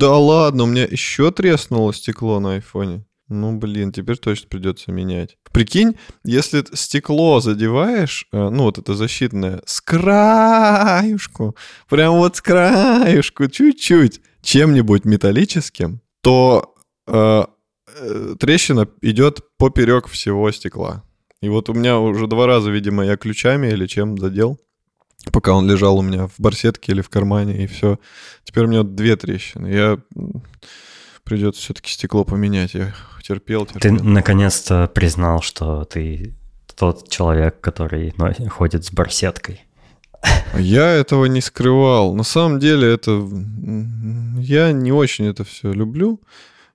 Да ладно, у меня еще треснуло стекло на айфоне. Ну, блин, теперь точно придется менять. Прикинь, если стекло задеваешь, э, ну, вот это защитное, с краюшку, прям вот с краюшку, чуть-чуть, чем-нибудь металлическим, то э, э, трещина идет поперек всего стекла. И вот у меня уже два раза, видимо, я ключами или чем задел, пока он лежал у меня в барсетке или в кармане, и все. Теперь у меня две трещины. Я придется все-таки стекло поменять. Я терпел, терпел. Ты наконец-то признал, что ты тот человек, который ходит с барсеткой. Я этого не скрывал. На самом деле это... Я не очень это все люблю.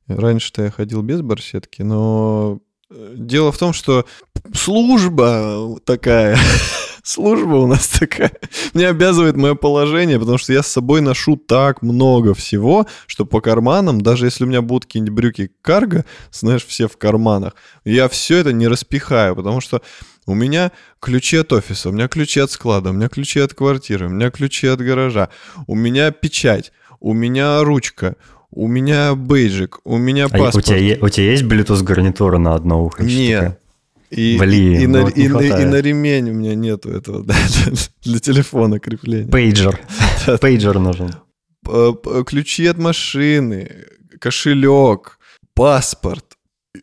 Раньше-то я ходил без барсетки, но э, дело в том, что служба такая, служба у нас такая, мне обязывает мое положение, потому что я с собой ношу так много всего, что по карманам, даже если у меня будут какие-нибудь брюки карго, знаешь, все в карманах, я все это не распихаю, потому что у меня ключи от офиса, у меня ключи от склада, у меня ключи от квартиры, у меня ключи от гаража, у меня печать, у меня ручка, у меня бейджик, у меня паспорт. А у, тебя, у тебя есть Bluetooth гарнитура на одно ухо? Нет. И, Блин, и, ну, на, и, и, и на ремень у меня нету этого да, для, для телефона крепления. Пейджер. Пейджер нужен. Ключи от машины, кошелек, паспорт.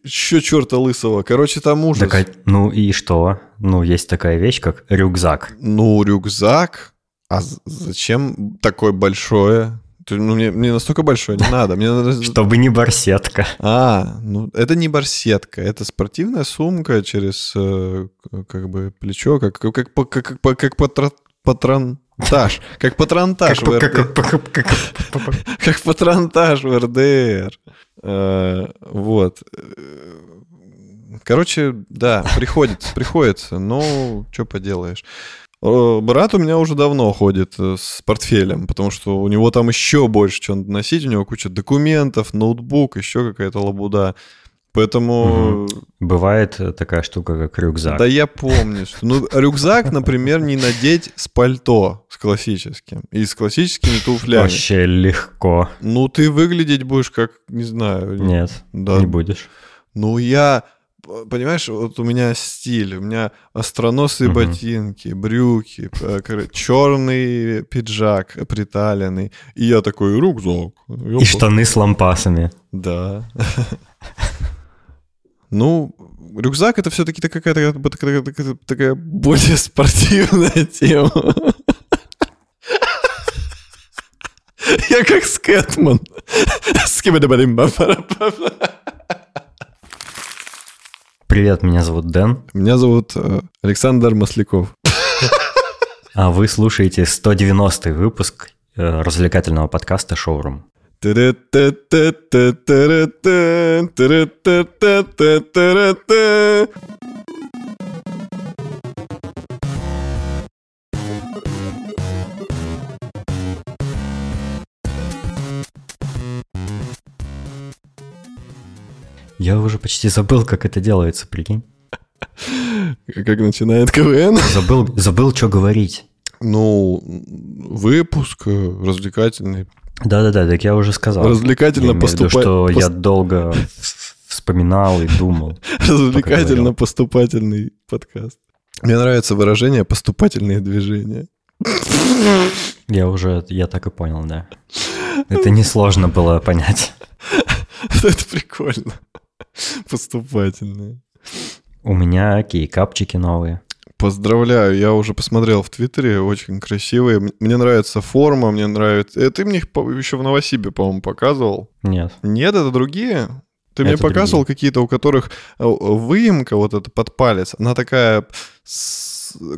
Еще черта лысого. Короче, там ужас. Так, ну и что? Ну, есть такая вещь, как рюкзак. Ну, рюкзак? А зачем такое большое? Ну, мне, мне настолько большое не надо. Мне надо... Чтобы не барсетка. А, ну это не барсетка, это спортивная сумка через э, как бы плечо, как, как, как, как, как, как патра, патронтаж. Как патронтаж в РДР. Как патронтаж в РДР. Вот. Короче, да, приходится, приходится. Ну, что поделаешь. Э, брат у меня уже давно ходит э, с портфелем, потому что у него там еще больше чего надо носить, у него куча документов, ноутбук, еще какая-то лабуда. Поэтому... Угу. Бывает такая штука, как рюкзак. Да я помню. Что... Ну, рюкзак, например, не надеть с пальто, с классическим, и с классическими туфлями. Вообще легко. Ну, ты выглядеть будешь как, не знаю... Нет, да. не будешь. Ну, я понимаешь, вот у меня стиль, у меня остроносые угу. ботинки, брюки, черный пиджак приталенный, и я такой рюкзак. И штаны с лампасами. Да. Ну, рюкзак это все-таки какая-то такая, более спортивная тема. Я как Скэтман. Скибадабадимба. Привет, меня зовут Дэн. Меня зовут э, Александр Масляков. А вы слушаете 190 выпуск э, развлекательного подкаста «Шоурум». Я уже почти забыл, как это делается, прикинь. Как начинает КВН? Забыл, забыл, что говорить. Ну, выпуск э, развлекательный. Да-да-да, так я уже сказал. Развлекательно поступать. что пост... я долго вспоминал и думал. Развлекательно поступательный подкаст. Мне нравится выражение «поступательные движения». Я уже, я так и понял, да. Это несложно было понять. Это прикольно. Поступательные. У меня кейкапчики новые. Поздравляю, я уже посмотрел в Твиттере, очень красивые. Мне нравится форма, мне нравится... Э, ты мне их еще в Новосибе, по-моему, показывал? Нет. Нет, это другие? Ты это мне показывал какие-то, у которых э, выемка вот эта под палец, она такая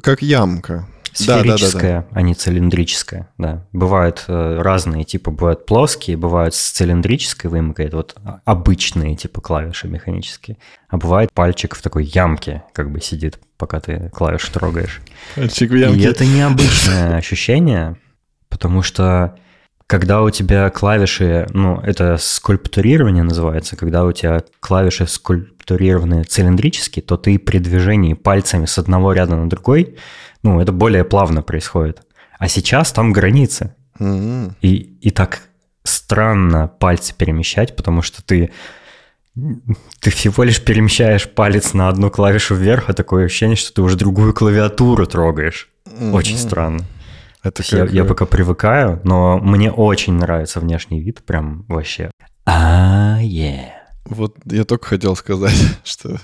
как ямка. Сферическая, да, да, да, а не цилиндрическая, да. Бывают э, разные, типа бывают плоские, бывают с цилиндрической выемкой, это вот обычные типа клавиши механические. А бывает пальчик в такой ямке, как бы сидит, пока ты клавишу трогаешь. Пальчик в ямке. И это необычное ощущение, потому что когда у тебя клавиши, ну, это скульптурирование называется, когда у тебя клавиши скульптурированы цилиндрически, то ты при движении пальцами с одного ряда на другой ну, это более плавно происходит. А сейчас там границы. Mm-hmm. И, и так странно пальцы перемещать, потому что ты ты всего лишь перемещаешь палец на одну клавишу вверх, а такое ощущение, что ты уже другую клавиатуру трогаешь. Mm-hmm. Очень странно. Это как... я, я пока привыкаю, но мне очень нравится внешний вид, прям вообще. А, yeah. Вот я только хотел сказать, что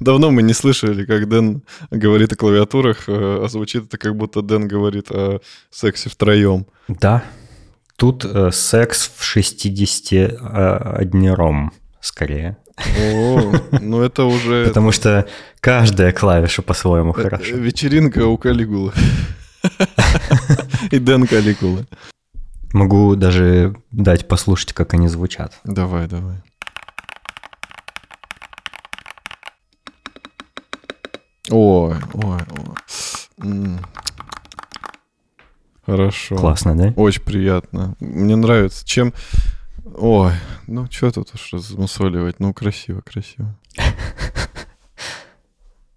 давно мы не слышали, как Дэн говорит о клавиатурах, э, а звучит это как будто Дэн говорит о сексе втроем. Да, тут э, секс в 61 ром скорее. О, ну это уже... Потому что каждая клавиша по-своему э, хорошо. Вечеринка у Калигулы. И Дэн Калигулы. Могу даже дать послушать, как они звучат. Давай, давай. Ой, ой, ой. Хорошо. Классно, да? Очень приятно. Мне нравится. Чем Ой, ну что тут уж размусоливать? Ну, красиво, красиво.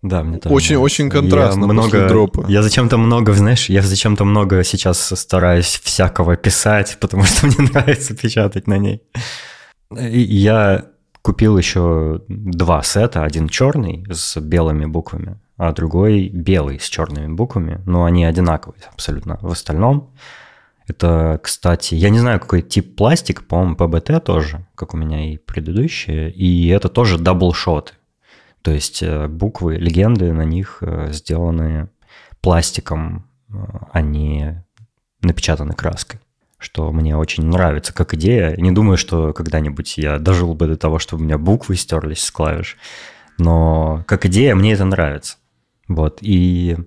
Да, мне тоже. Очень, очень контрастно я много, дропа. Я зачем-то много, знаешь, я зачем-то много сейчас стараюсь всякого писать, потому что мне нравится печатать на ней. И я купил еще два сета, один черный с белыми буквами, а другой белый с черными буквами, но они одинаковые абсолютно в остальном. Это, кстати, я не знаю, какой тип пластик, по-моему, ПБТ тоже, как у меня и предыдущие, и это тоже даблшоты. То есть э, буквы, легенды на них э, сделаны пластиком, а не напечатаны краской что мне очень нравится как идея. Не думаю, что когда-нибудь я дожил бы до того, чтобы у меня буквы стерлись с клавиш, но как идея мне это нравится. Вот, и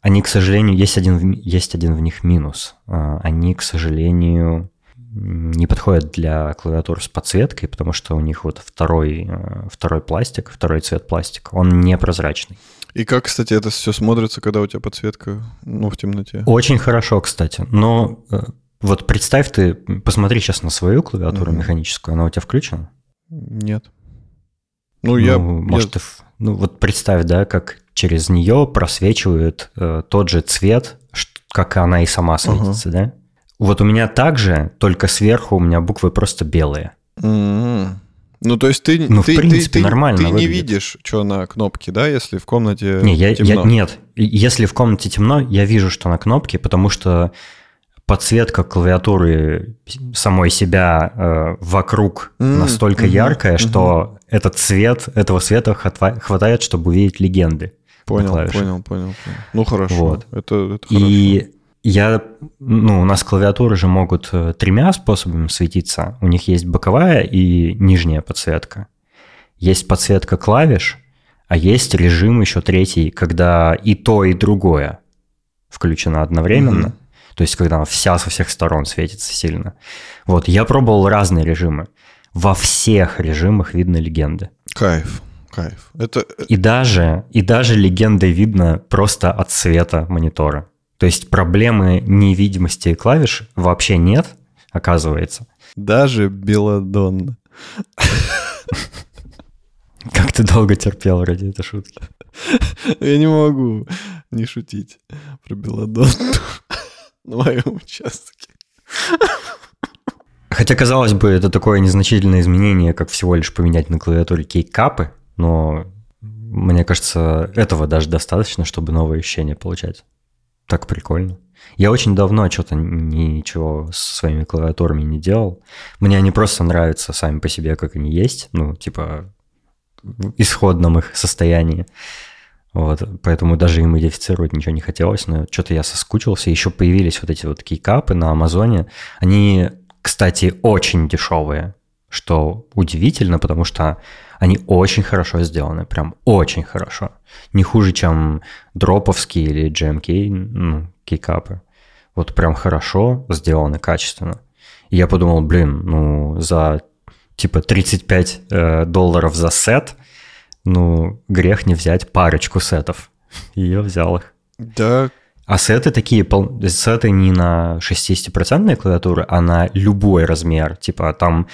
они, к сожалению, есть один, есть один в них минус. А, они, к сожалению, не подходят для клавиатур с подсветкой, потому что у них вот второй, э, второй пластик, второй цвет пластика, он непрозрачный. И как, кстати, это все смотрится, когда у тебя подсветка ну, в темноте? Очень хорошо, кстати. Но э, вот представь ты, посмотри сейчас на свою клавиатуру угу. механическую, она у тебя включена? Нет. Ну, ну я... Может, я... Ты, ну вот представь, да, как через нее просвечивает э, тот же цвет, как она и сама светится, uh-huh. да? Вот у меня также, только сверху у меня буквы просто белые. Mm-hmm. Ну, то есть ты, ну, ты, в принципе, ты, нормально ты, ты не видишь, что на кнопке, да, если в комнате не, я, темно? Я, нет, если в комнате темно, я вижу, что на кнопке, потому что подсветка клавиатуры самой себя э, вокруг mm-hmm. настолько mm-hmm. яркая, что mm-hmm. этот цвет, этого света хватает, чтобы увидеть легенды. Понял, понял, понял, понял. Ну хорошо. Вот. Это, это И хорошо. я, ну, у нас клавиатуры же могут э, тремя способами светиться. У них есть боковая и нижняя подсветка. Есть подсветка клавиш, а есть режим еще третий, когда и то, и другое включено одновременно. Mm-hmm. То есть, когда она вся со всех сторон светится сильно. Вот, я пробовал разные режимы. Во всех режимах видно легенды. Кайф. Кайф. Это... И даже, и даже легенды видно просто от цвета монитора. То есть проблемы невидимости клавиш вообще нет, оказывается. Даже Беладонна. Как ты долго терпел ради этой шутки? Я не могу не шутить про Беладонну на моем участке. Хотя, казалось бы, это такое незначительное изменение, как всего лишь поменять на клавиатуре кейкапы, но мне кажется, этого даже достаточно, чтобы новые ощущения получать. Так прикольно. Я очень давно что-то ничего со своими клавиатурами не делал. Мне они просто нравятся сами по себе, как они есть, ну, типа, в исходном их состоянии. Вот, поэтому даже им модифицировать ничего не хотелось, но что-то я соскучился. Еще появились вот эти вот кейкапы на Амазоне. Они, кстати, очень дешевые, что удивительно, потому что они очень хорошо сделаны, прям очень хорошо. Не хуже, чем дроповские или GMK, ну, кейкапы. Вот прям хорошо сделаны, качественно. И я подумал, блин, ну, за типа 35 э, долларов за сет, ну, грех не взять парочку сетов. И я взял их. Да. А сеты такие, сеты не на 60% клавиатуры, а на любой размер. Типа там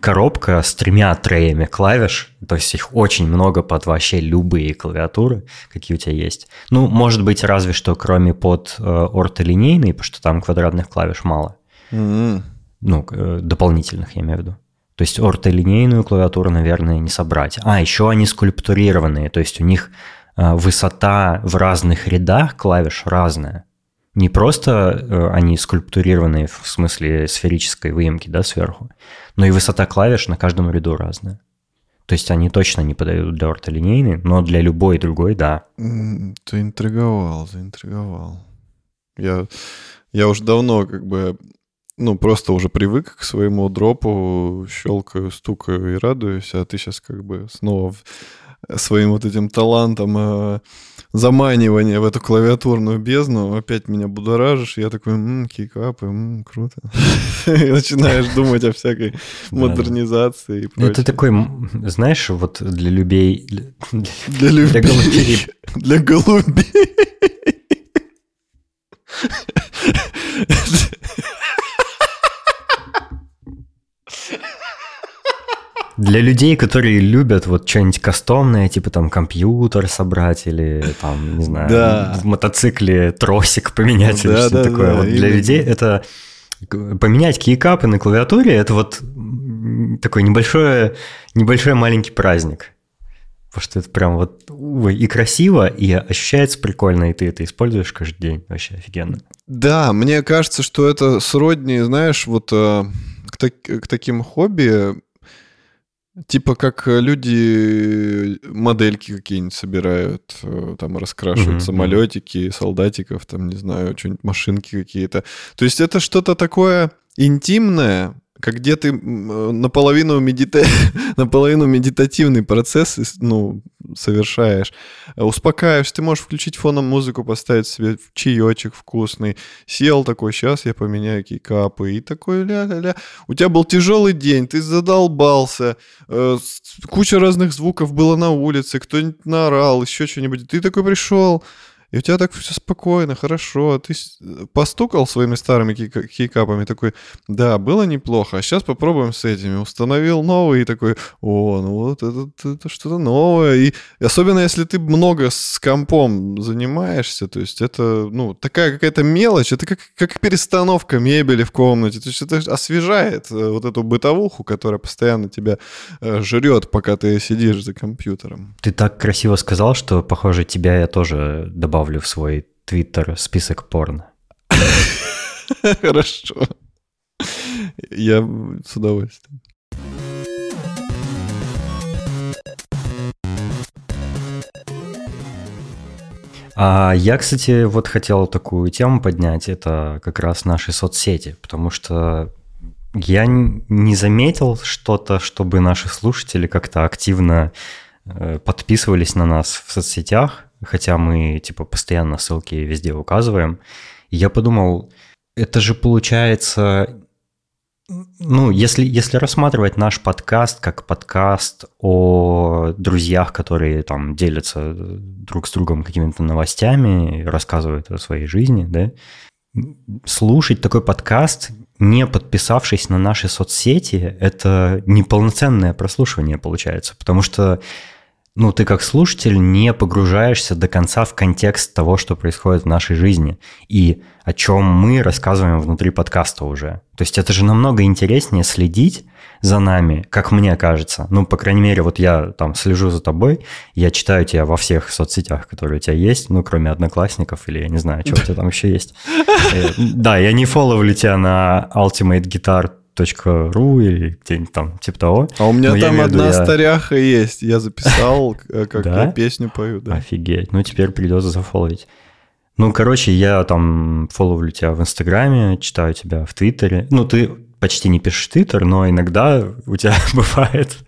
коробка с тремя треями клавиш, то есть их очень много под вообще любые клавиатуры, какие у тебя есть. Ну, может быть, разве что кроме под э, ортолинейной, потому что там квадратных клавиш мало. Mm-hmm. ну, э, дополнительных, я имею в виду. То есть ортолинейную клавиатуру, наверное, не собрать. А, еще они скульптурированные, то есть у них э, высота в разных рядах клавиш разная. Не просто э, они скульптурированные в смысле сферической выемки, да, сверху, но и высота клавиш на каждом ряду разная. То есть они точно не подойдут для ортолинейной, но для любой другой, да. Ты интриговал, заинтриговал. Я, я уже давно как бы ну, просто уже привык к своему дропу, щелкаю, стукаю и радуюсь, а ты сейчас как бы снова своим вот этим талантом э, заманивания в эту клавиатурную бездну опять меня будоражишь, я такой, м-м, кейкапы, м-м, круто. И начинаешь думать о всякой модернизации и прочее. Это такой, знаешь, вот для любей... Для любей. Для голубей. Для людей, которые любят вот что-нибудь кастомное, типа там компьютер собрать или там, не знаю, да. в мотоцикле тросик поменять да, или что-то да, такое. Да, вот для людей это поменять кейкапы на клавиатуре это вот такой небольшой, небольшой маленький праздник. Потому что это прям вот ой, и красиво, и ощущается прикольно, и ты это используешь каждый день. Вообще офигенно. Да, мне кажется, что это сродни, знаешь, вот э, к, так, к таким хобби, Типа как э, люди модельки какие-нибудь собирают, э, там раскрашивают mm-hmm. самолетики, солдатиков, там, не знаю, что-нибудь, машинки какие-то. То есть это что-то такое интимное, как где ты наполовину, медита... наполовину медитативный процесс ну, совершаешь, успокаиваешь, ты можешь включить фоном музыку, поставить себе чаечек вкусный, сел такой, сейчас я поменяю кейкапы, и такой ля-ля-ля. У тебя был тяжелый день, ты задолбался, э, куча разных звуков было на улице, кто-нибудь наорал, еще что-нибудь, ты такой пришел, и у тебя так все спокойно, хорошо. Ты постукал своими старыми кейкапами, такой, да, было неплохо, а сейчас попробуем с этими. Установил новый и такой, о, ну вот это, это что-то новое. И особенно если ты много с компом занимаешься, то есть это, ну, такая какая-то мелочь, это как, как перестановка мебели в комнате. То есть это освежает э, вот эту бытовуху, которая постоянно тебя э, жрет, пока ты сидишь за компьютером. Ты так красиво сказал, что, похоже, тебя я тоже добавил добавлю в свой твиттер список порно. Хорошо. Я с удовольствием. А я, кстати, вот хотел такую тему поднять, это как раз наши соцсети, потому что я не заметил что-то, чтобы наши слушатели как-то активно э, подписывались на нас в соцсетях хотя мы, типа, постоянно ссылки везде указываем. И я подумал, это же получается ну, если, если рассматривать наш подкаст как подкаст о друзьях, которые там делятся друг с другом какими-то новостями, рассказывают о своей жизни, да, слушать такой подкаст, не подписавшись на наши соцсети, это неполноценное прослушивание получается, потому что ну, ты как слушатель не погружаешься до конца в контекст того, что происходит в нашей жизни и о чем мы рассказываем внутри подкаста уже. То есть это же намного интереснее следить за нами, как мне кажется. Ну, по крайней мере, вот я там слежу за тобой, я читаю тебя во всех соцсетях, которые у тебя есть, ну, кроме одноклассников или я не знаю, что у тебя там еще есть. Э, да, я не фолловлю тебя на Ultimate Guitar ру или где-нибудь там, типа того. А у меня Но там одна я... старяха есть. Я записал, э, как я песню пою. Да. Офигеть. Ну, теперь придется зафоловить. Ну, короче, я там фоловлю тебя в Инстаграме, читаю тебя в Твиттере. Ну, ты почти не пишешь Твиттер, но иногда у тебя бывает,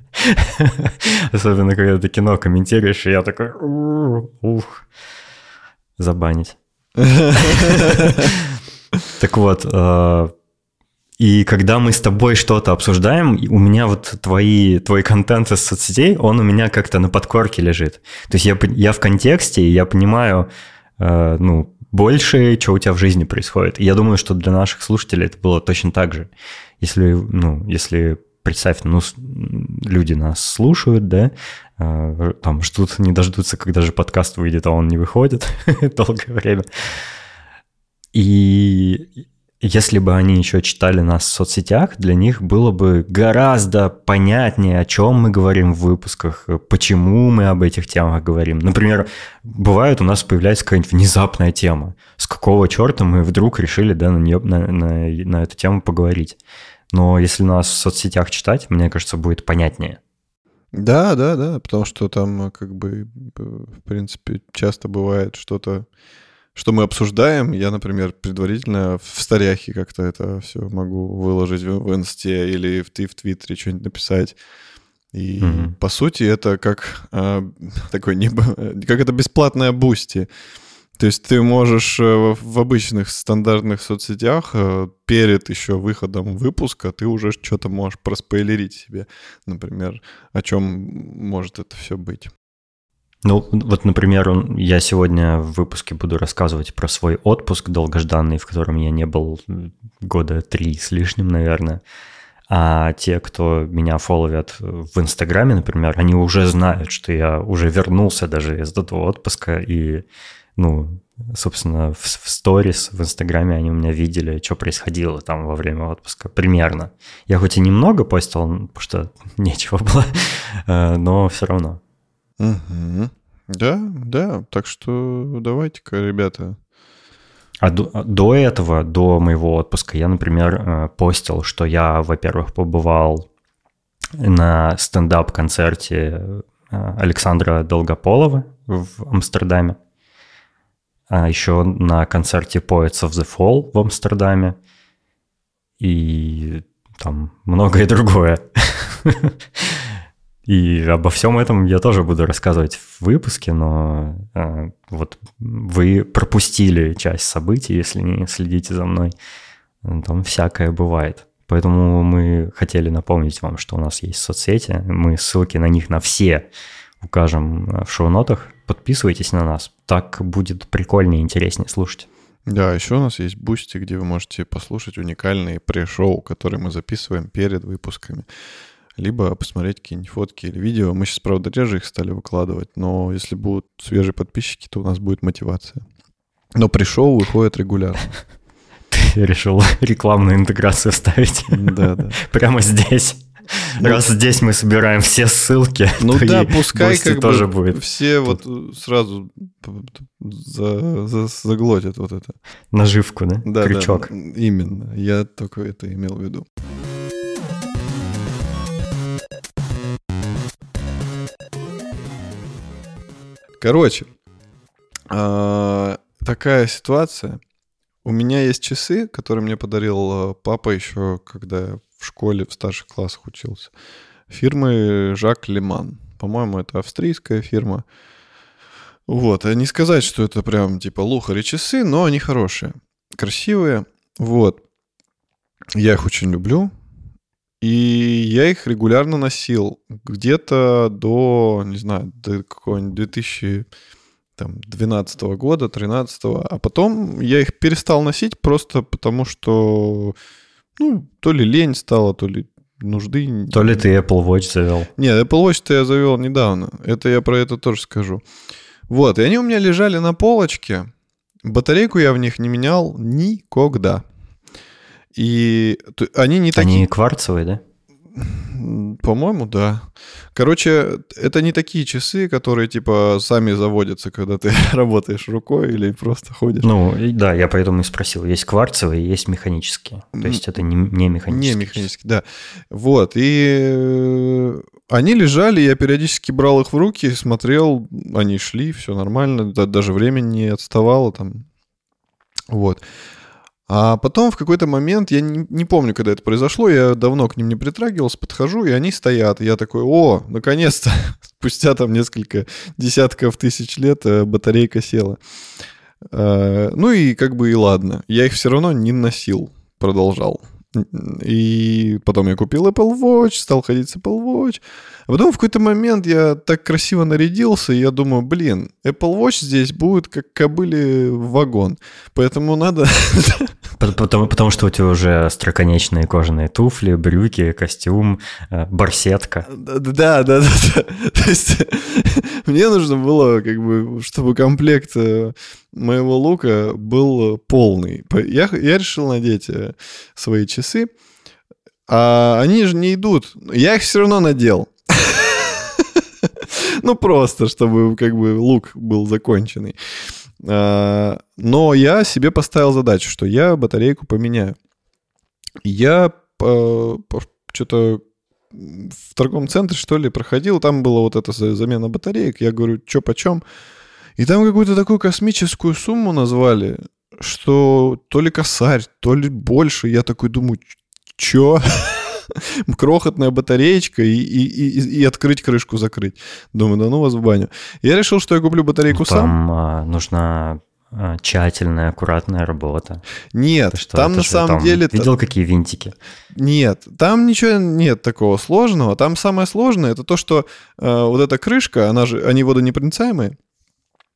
особенно когда ты кино комментируешь, и я такой, ух, забанить. Так вот, э, и когда мы с тобой что-то обсуждаем, у меня вот твои, твой контент из соцсетей, он у меня как-то на подкорке лежит. То есть я, я в контексте, я понимаю, э, ну, больше, что у тебя в жизни происходит. И я думаю, что для наших слушателей это было точно так же. Если, ну, если представь, ну, люди нас слушают, да, э, там ждут, не дождутся, когда же подкаст выйдет, а он не выходит долгое время. И если бы они еще читали нас в соцсетях, для них было бы гораздо понятнее, о чем мы говорим в выпусках, почему мы об этих темах говорим. Например, бывает у нас появляется какая-нибудь внезапная тема. С какого черта мы вдруг решили да, на, нее, на, на, на эту тему поговорить? Но если нас в соцсетях читать, мне кажется, будет понятнее. Да, да, да, потому что там как бы, в принципе, часто бывает что-то что мы обсуждаем. Я, например, предварительно в сторях как-то это все могу выложить в, инсте или в, в твиттере что-нибудь написать. И mm-hmm. по сути это как э, такой небо, как это бесплатная Boosty. То есть ты можешь э, в обычных стандартных соцсетях э, перед еще выходом выпуска ты уже что-то можешь проспойлерить себе, например, о чем может это все быть. Ну, вот, например, я сегодня в выпуске буду рассказывать про свой отпуск долгожданный, в котором я не был года три с лишним, наверное. А те, кто меня фолловят в Инстаграме, например, они уже знают, что я уже вернулся даже из этого отпуска, и, ну, собственно, в, в сторис в Инстаграме они у меня видели, что происходило там во время отпуска, примерно. Я хоть и немного постил, потому что нечего было, э, но все равно. Угу. Да, да. Так что давайте-ка, ребята. А до, до этого, до моего отпуска, я, например, э, постил, что я, во-первых, побывал на стендап-концерте э, Александра Долгополова в Амстердаме, а еще на концерте Poets of the Fall в Амстердаме и там многое другое. И обо всем этом я тоже буду рассказывать в выпуске, но э, вот вы пропустили часть событий, если не следите за мной. Там всякое бывает. Поэтому мы хотели напомнить вам, что у нас есть соцсети. Мы ссылки на них на все укажем в шоу-нотах. Подписывайтесь на нас. Так будет прикольнее и интереснее слушать. Да, еще у нас есть Boosty, где вы можете послушать уникальные пре-шоу, которые мы записываем перед выпусками либо посмотреть какие-нибудь фотки или видео. Мы сейчас, правда, реже их стали выкладывать, но если будут свежие подписчики, то у нас будет мотивация. Но пре-шоу выходит регулярно. Ты решил рекламную интеграцию ставить? Да, да. Прямо здесь. Ну, Раз здесь мы собираем все ссылки, ну да, пускай как тоже бы будет. все вот сразу за, за, заглотят вот это. Наживку, да? Да, Крючок. Да, именно. Я только это имел в виду. Короче, а, такая ситуация. У меня есть часы, которые мне подарил а, папа еще, когда я в школе в старших классах учился. Фирмы Жак Леман. По-моему, это австрийская фирма. Вот, не сказать, что это прям типа лухари часы, но они хорошие, красивые. Вот. Я их очень люблю. И я их регулярно носил. Где-то до, не знаю, до какого-нибудь 2012 года, 13 А потом я их перестал носить просто потому, что, ну, то ли лень стало, то ли нужды. То ли ты Apple Watch завел. Нет, Apple Watch-то я завел недавно. Это я про это тоже скажу. Вот, и они у меня лежали на полочке. Батарейку я в них не менял никогда. И они не такие... Они кварцевые, да? По-моему, да. Короче, это не такие часы, которые типа сами заводятся, когда ты работаешь рукой или просто ходишь. Ну, да, я поэтому и спросил. Есть кварцевые, есть механические. То есть это не, не механические. Не механические, да. Вот. И э, они лежали, я периодически брал их в руки, смотрел, они шли, все нормально, даже время не отставало там. Вот. А потом в какой-то момент, я не, не помню, когда это произошло, я давно к ним не притрагивался, подхожу, и они стоят. я такой, о, наконец-то, спустя там несколько десятков тысяч лет э, батарейка села. А, ну и как бы и ладно. Я их все равно не носил, продолжал. И потом я купил Apple Watch, стал ходить с Apple Watch. А потом в какой-то момент я так красиво нарядился, и я думаю, блин, Apple Watch здесь будет как кобыли вагон. Поэтому надо Потому, потому что у тебя уже строконечные кожаные туфли, брюки, костюм, э, барсетка. Да, да, да, да. То есть мне нужно было, как бы, чтобы комплект э, моего лука был полный. Я, я решил надеть э, свои часы, а они же не идут. Я их все равно надел. Ну, просто, чтобы как бы лук был законченный. А, но я себе поставил задачу, что я батарейку поменяю. Я что-то в торговом центре, что ли, проходил, там была вот эта замена батареек. Я говорю, что почем? И там какую-то такую космическую сумму назвали, что то ли косарь, то ли больше. Я такой думаю, чё? крохотная батареечка и, и, и, и открыть крышку, закрыть. Думаю, да ну вас в баню. Я решил, что я куплю батарейку Там, сам. Там а, нужна а, тщательная, аккуратная работа. Нет, что, там на самом там, деле... Видел, какие винтики? Нет, там ничего нет такого сложного. Там самое сложное это то, что э, вот эта крышка, она же, они водонепроницаемые,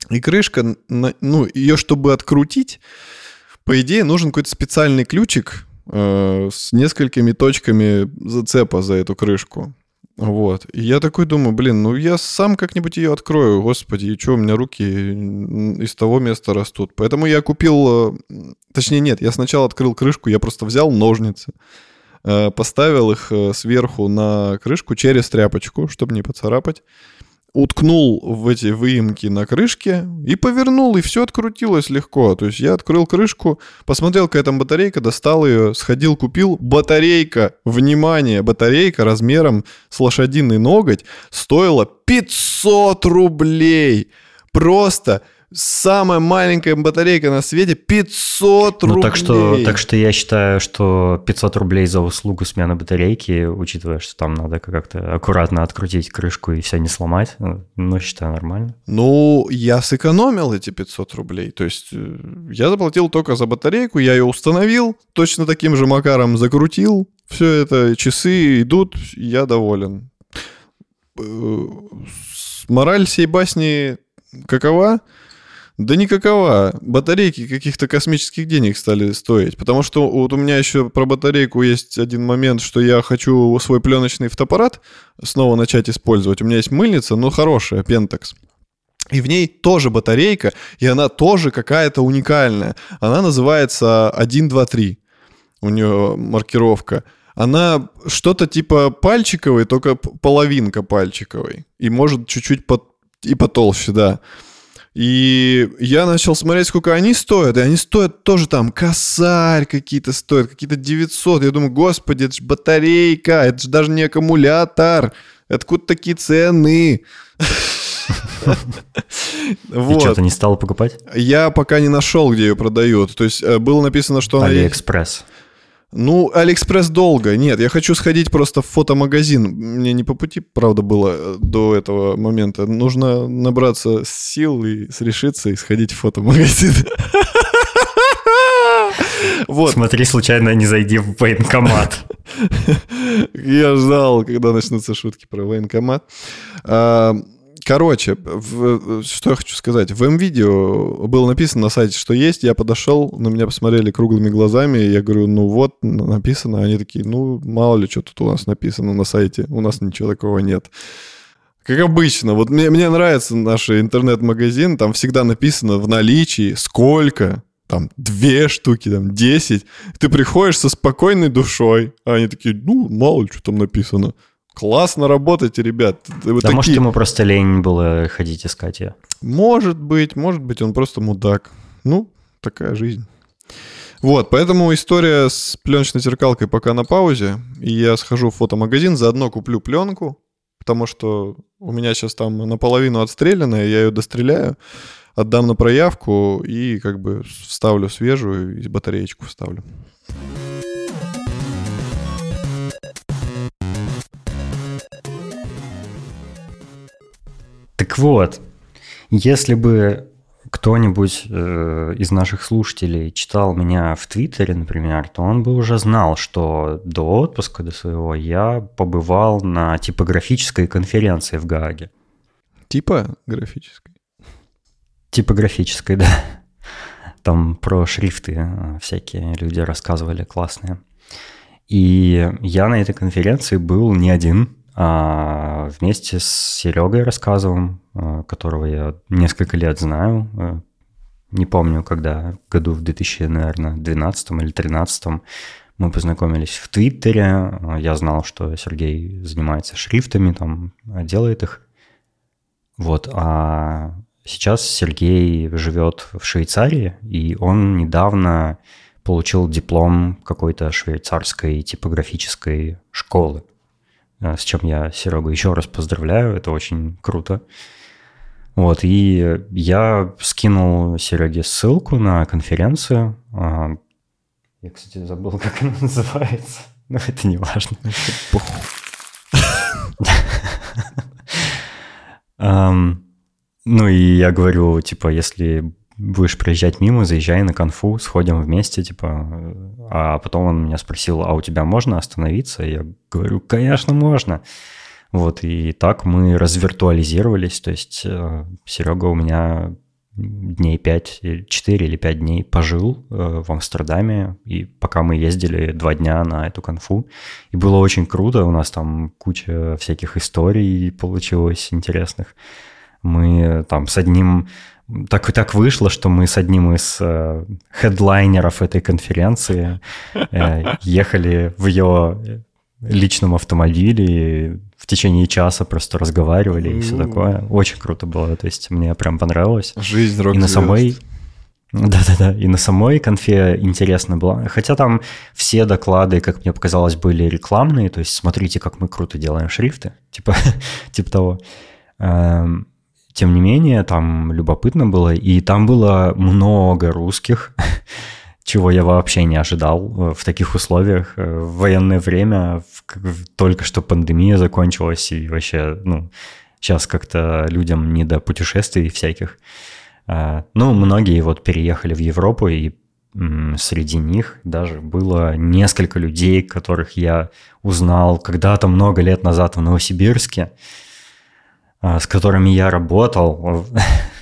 и крышка, ну, ее чтобы открутить, по идее, нужен какой-то специальный ключик, Э, с несколькими точками зацепа за эту крышку. Вот. И я такой думаю, блин, ну я сам как-нибудь ее открою, господи, и что, у меня руки из того места растут. Поэтому я купил, э, точнее нет, я сначала открыл крышку, я просто взял ножницы, э, поставил их сверху на крышку через тряпочку, чтобы не поцарапать уткнул в эти выемки на крышке и повернул, и все открутилось легко. То есть я открыл крышку, посмотрел, какая там батарейка, достал ее, сходил, купил. Батарейка, внимание, батарейка размером с лошадиный ноготь стоила 500 рублей. Просто самая маленькая батарейка на свете 500 рублей. Ну, так что, так что я считаю, что 500 рублей за услугу смены батарейки, учитывая, что там надо как-то аккуратно открутить крышку и все не сломать, ну, ну, считаю нормально. Ну, я сэкономил эти 500 рублей. То есть э, я заплатил только за батарейку, я ее установил, точно таким же макаром закрутил, все это, часы идут, я доволен. Э, мораль всей басни какова? Да никакова. Батарейки каких-то космических денег стали стоить. Потому что вот у меня еще про батарейку есть один момент, что я хочу свой пленочный фотоаппарат снова начать использовать. У меня есть мыльница, но хорошая, Pentax. И в ней тоже батарейка, и она тоже какая-то уникальная. Она называется 123. У нее маркировка. Она что-то типа пальчиковой, только половинка пальчиковой. И может чуть-чуть под... и потолще, да. И я начал смотреть, сколько они стоят, и они стоят тоже там, косарь какие-то стоят, какие-то 900. Я думаю, господи, это же батарейка, это же даже не аккумулятор. Откуда такие цены? Вот. И что, ты не стал покупать? Я пока не нашел, где ее продают. То есть э, было написано, что... Алиэкспресс. Ну, Алиэкспресс долго. Нет, я хочу сходить просто в фотомагазин. Мне не по пути, правда, было э, до этого момента. Нужно набраться сил и решиться и сходить в фотомагазин. Вот. Смотри, случайно не зайди в военкомат. Я ждал, когда начнутся шутки про военкомат. Короче, в, что я хочу сказать. В М-видео было написано на сайте, что есть. Я подошел, на меня посмотрели круглыми глазами. Я говорю, ну вот, написано. Они такие, ну, мало ли, что тут у нас написано на сайте. У нас ничего такого нет. Как обычно. Вот мне, мне нравится наш интернет-магазин. Там всегда написано в наличии, сколько. Там две штуки, там десять. Ты приходишь со спокойной душой. А они такие, ну, мало ли, что там написано. Классно работаете, ребят. Вы да такие... может, ему просто лень было ходить искать ее. Может быть, может быть, он просто мудак. Ну, такая жизнь. Вот, поэтому история с пленочной зеркалкой пока на паузе. И я схожу в фотомагазин, заодно куплю пленку, потому что у меня сейчас там наполовину отстрелянная, я ее достреляю, отдам на проявку и как бы вставлю свежую и батареечку вставлю. Так вот, если бы кто-нибудь э, из наших слушателей читал меня в Твиттере, например, то он бы уже знал, что до отпуска, до своего, я побывал на типографической конференции в Гааге. Типа графической? Типографической, да. Там про шрифты э, всякие люди рассказывали классные. И я на этой конференции был не один, вместе с Серегой Рассказовым, э, которого я несколько лет знаю. Э, не помню, когда, году в 2012 или 2013 мы познакомились в Твиттере. Я знал, что Сергей занимается шрифтами, там делает их. Вот, а сейчас Сергей живет в Швейцарии, и он недавно получил диплом какой-то швейцарской типографической школы, с чем я Серегу еще раз поздравляю, это очень круто. Вот, и я скинул Сереге ссылку на конференцию. А, я, кстати, забыл, как она называется, но это не важно. Ну и я говорю, типа, если будешь проезжать мимо, заезжай на конфу, сходим вместе, типа. А потом он меня спросил, а у тебя можно остановиться? Я говорю, конечно, можно. Вот, и так мы развиртуализировались, то есть э, Серега у меня дней 5, 4 или 5 дней пожил э, в Амстердаме, и пока мы ездили два дня на эту конфу, и было очень круто, у нас там куча всяких историй получилось интересных. Мы там с одним так и так вышло, что мы с одним из э, хедлайнеров этой конференции э, ехали в ее личном автомобиле и в течение часа просто разговаривали и все такое. Очень круто было, то есть мне прям понравилось. Жизнь рок И на самой... Да-да-да, и на самой конфе интересно было. Хотя там все доклады, как мне показалось, были рекламные, то есть смотрите, как мы круто делаем шрифты, типа, типа того. Тем не менее, там любопытно было, и там было много русских, чего я вообще не ожидал э, в таких условиях. Э, в военное время только что пандемия закончилась, и вообще, ну, сейчас как-то людям не до путешествий всяких. А, ну, многие вот переехали в Европу, и среди них даже было несколько людей, которых я узнал когда-то много лет назад в Новосибирске. А, с которыми я работал,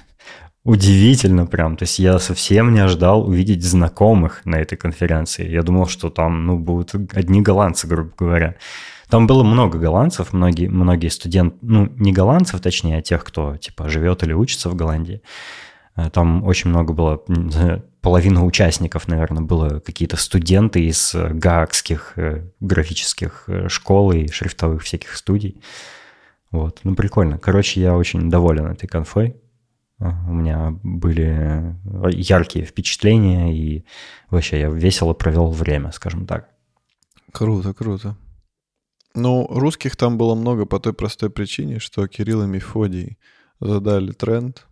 удивительно прям. То есть я совсем не ожидал увидеть знакомых на этой конференции. Я думал, что там ну, будут одни голландцы, грубо говоря. Там было много голландцев, многие, многие студенты, ну, не голландцев, точнее, а тех, кто, типа, живет или учится в Голландии. А, там очень много было, половина участников, наверное, было какие-то студенты из гаагских э, графических э, школ и шрифтовых всяких студий. Вот, ну прикольно. Короче, я очень доволен этой конфой. У меня были яркие впечатления, и вообще я весело провел время, скажем так. Круто, круто. Ну, русских там было много по той простой причине, что Кирилл и Мефодий задали тренд,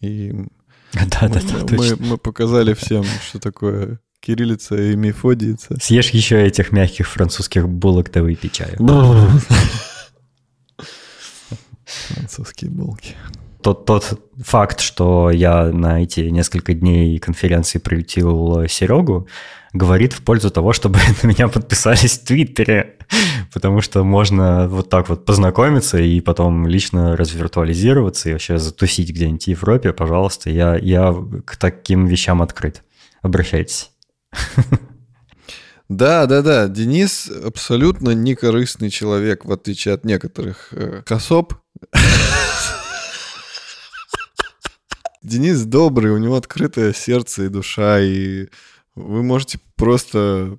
и да, да, да, мы, мы показали всем, что такое кириллица и мефодица. Съешь еще этих мягких французских булок, да выпей чаю. Французские булки. Тот, тот факт, что я на эти несколько дней конференции приютил Серегу, говорит в пользу того, чтобы на меня подписались в Твиттере, потому что можно вот так вот познакомиться и потом лично развиртуализироваться и вообще затусить где-нибудь в Европе, пожалуйста, я, я к таким вещам открыт. Обращайтесь. Да, да, да. Денис абсолютно некорыстный человек, в отличие от некоторых э, косоп. Денис добрый, у него открытое сердце и душа, и вы можете просто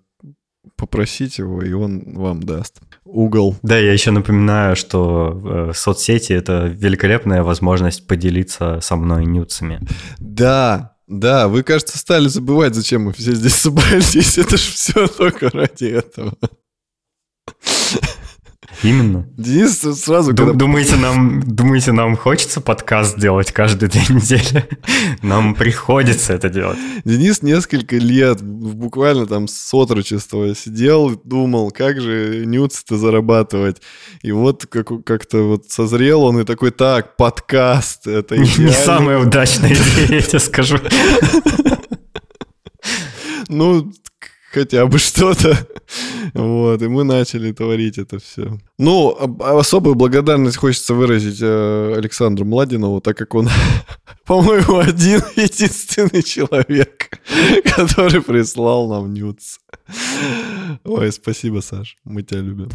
попросить его, и он вам даст угол. Да, я еще напоминаю, что э, соцсети — это великолепная возможность поделиться со мной нюцами. Да, да, вы, кажется, стали забывать, зачем мы все здесь собрались. Это же все только ради этого. Именно. Денис сразу... Дум, когда... думаете, нам, думаете, нам хочется подкаст делать каждые две недели? Нам приходится это делать. Денис несколько лет, буквально там с отрочества сидел, думал, как же нюц-то зарабатывать. И вот как, как-то вот созрел он и такой, так, подкаст, это идеально. Не самая удачная идея, я тебе скажу. Ну, хотя бы что-то. Вот, и мы начали творить это все. Ну, особую благодарность хочется выразить э, Александру Младинову, так как он, по-моему, один единственный человек, который прислал нам нюц. Ой, спасибо, Саш, мы тебя любим.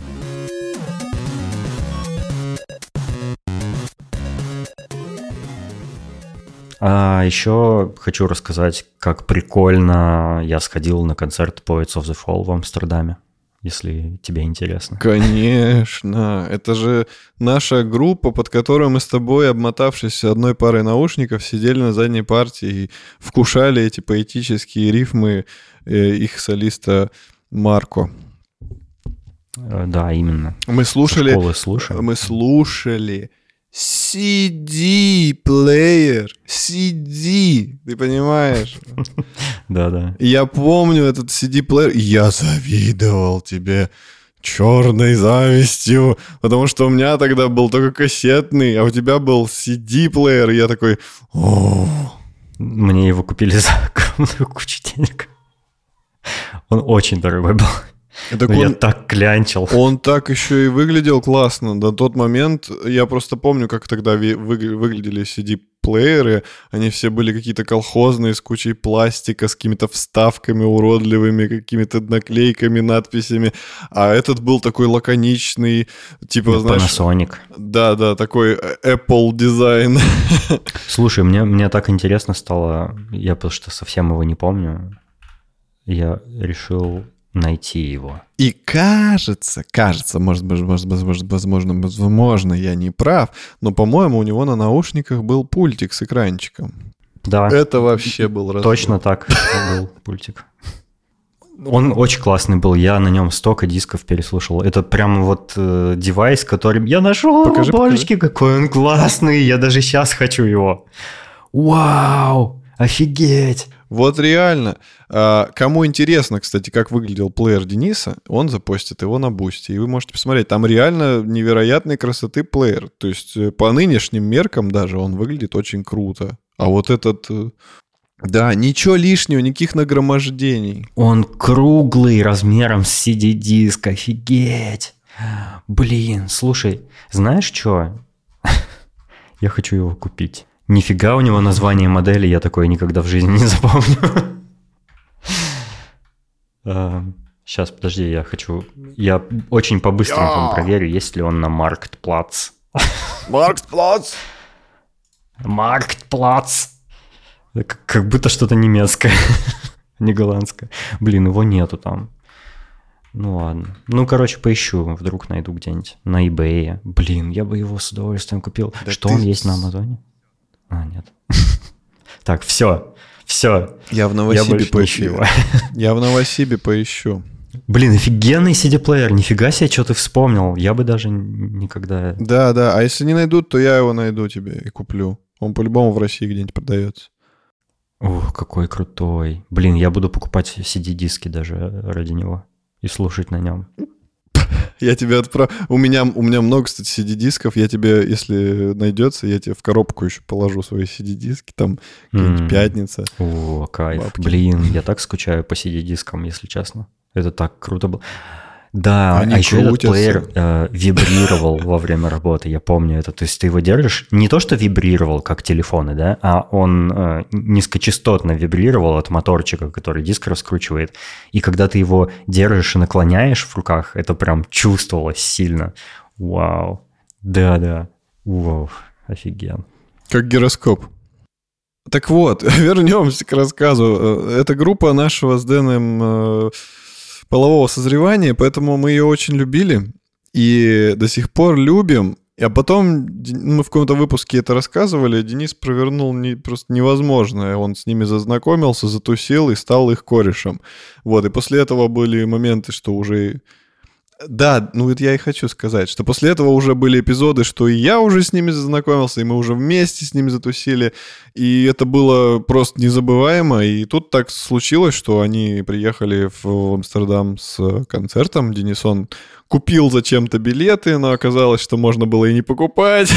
А еще хочу рассказать, как прикольно я сходил на концерт Poets of the Fall в Амстердаме, если тебе интересно. Конечно. Это же наша группа, под которой мы с тобой, обмотавшись одной парой наушников, сидели на задней партии и вкушали эти поэтические рифмы э, их солиста Марко. Э, да, именно. Мы слушали... Школы слушаем. Мы слушали CD-плеер, CD, ты понимаешь? Да-да. Я помню этот CD-плеер, я завидовал тебе черной завистью, потому что у меня тогда был только кассетный, а у тебя был CD-плеер, и я такой, Мне его купили за огромную кучу денег. Он очень дорогой был. Так он, я так клянчил. Он так еще и выглядел классно. На тот момент я просто помню, как тогда вы, выглядели CD-плееры. Они все были какие-то колхозные, с кучей пластика, с какими-то вставками уродливыми, какими-то наклейками, надписями. А этот был такой лаконичный, типа, ну, знаешь... Panasonic. Да, да, такой Apple дизайн. Слушай, мне, мне так интересно стало, я просто совсем его не помню. Я решил найти его. И кажется, кажется, может быть, возможно, возможно, возможно, я не прав, но, по-моему, у него на наушниках был пультик с экранчиком. Да. Это вообще был разбор. Точно так был пультик. Он очень классный был, я на нем столько дисков переслушал. Это прям вот э, девайс, который я нашел. Покажи, божечки, покажи. какой он классный, я даже сейчас хочу его. Вау, офигеть. Вот реально. А, кому интересно, кстати, как выглядел плеер Дениса, он запостит его на бусте. И вы можете посмотреть. Там реально невероятной красоты плеер. То есть э, по нынешним меркам даже он выглядит очень круто. А вот этот... Э, да, ничего лишнего, никаких нагромождений. Он круглый, размером с CD-диск, офигеть. Блин, слушай, знаешь что? Я хочу его купить. Нифига у него название модели, я такое никогда в жизни не запомню. Сейчас, подожди, я хочу... Я очень по-быстренькому проверю, есть ли он на Marktplatz. Marktplatz? Marktplatz. Как будто что-то немецкое, не голландское. Блин, его нету там. Ну ладно. Ну, короче, поищу, вдруг найду где-нибудь. На eBay. Блин, я бы его с удовольствием купил. Да Что он есть на Амазоне? А, нет. Так, все. Все. Я в Новосибе я поищу. Я в Новосибе поищу. Блин, офигенный CD-плеер, нифига себе, что ты вспомнил. Я бы даже никогда... Да, да, а если не найдут, то я его найду тебе и куплю. Он по-любому в России где-нибудь продается. Ух, какой крутой. Блин, я буду покупать CD-диски даже ради него и слушать на нем. Я тебе отправлю. У меня, у меня много, кстати, CD-дисков. Я тебе, если найдется, я тебе в коробку еще положу свои CD-диски. Там mm. пятница. О, кайф. Бабки. Блин, я так скучаю по CD-дискам, если честно. Это так круто было. Да, Они а еще крутятся. этот плеер э, вибрировал во время работы, я помню это. То есть ты его держишь, не то что вибрировал, как телефоны, да, а он э, низкочастотно вибрировал от моторчика, который диск раскручивает. И когда ты его держишь и наклоняешь в руках, это прям чувствовалось сильно. Вау. Да-да. Вау. Офиген. Как гироскоп. Так вот, вернемся к рассказу. Э, это группа нашего с Дэном э, полового созревания, поэтому мы ее очень любили и до сих пор любим. А потом мы в каком-то выпуске это рассказывали, Денис провернул не, просто невозможное. Он с ними зазнакомился, затусил и стал их корешем. Вот, и после этого были моменты, что уже да, ну вот я и хочу сказать, что после этого уже были эпизоды, что и я уже с ними зазнакомился, и мы уже вместе с ними затусили, и это было просто незабываемо, и тут так случилось, что они приехали в Амстердам с концертом, Денисон купил зачем-то билеты, но оказалось, что можно было и не покупать.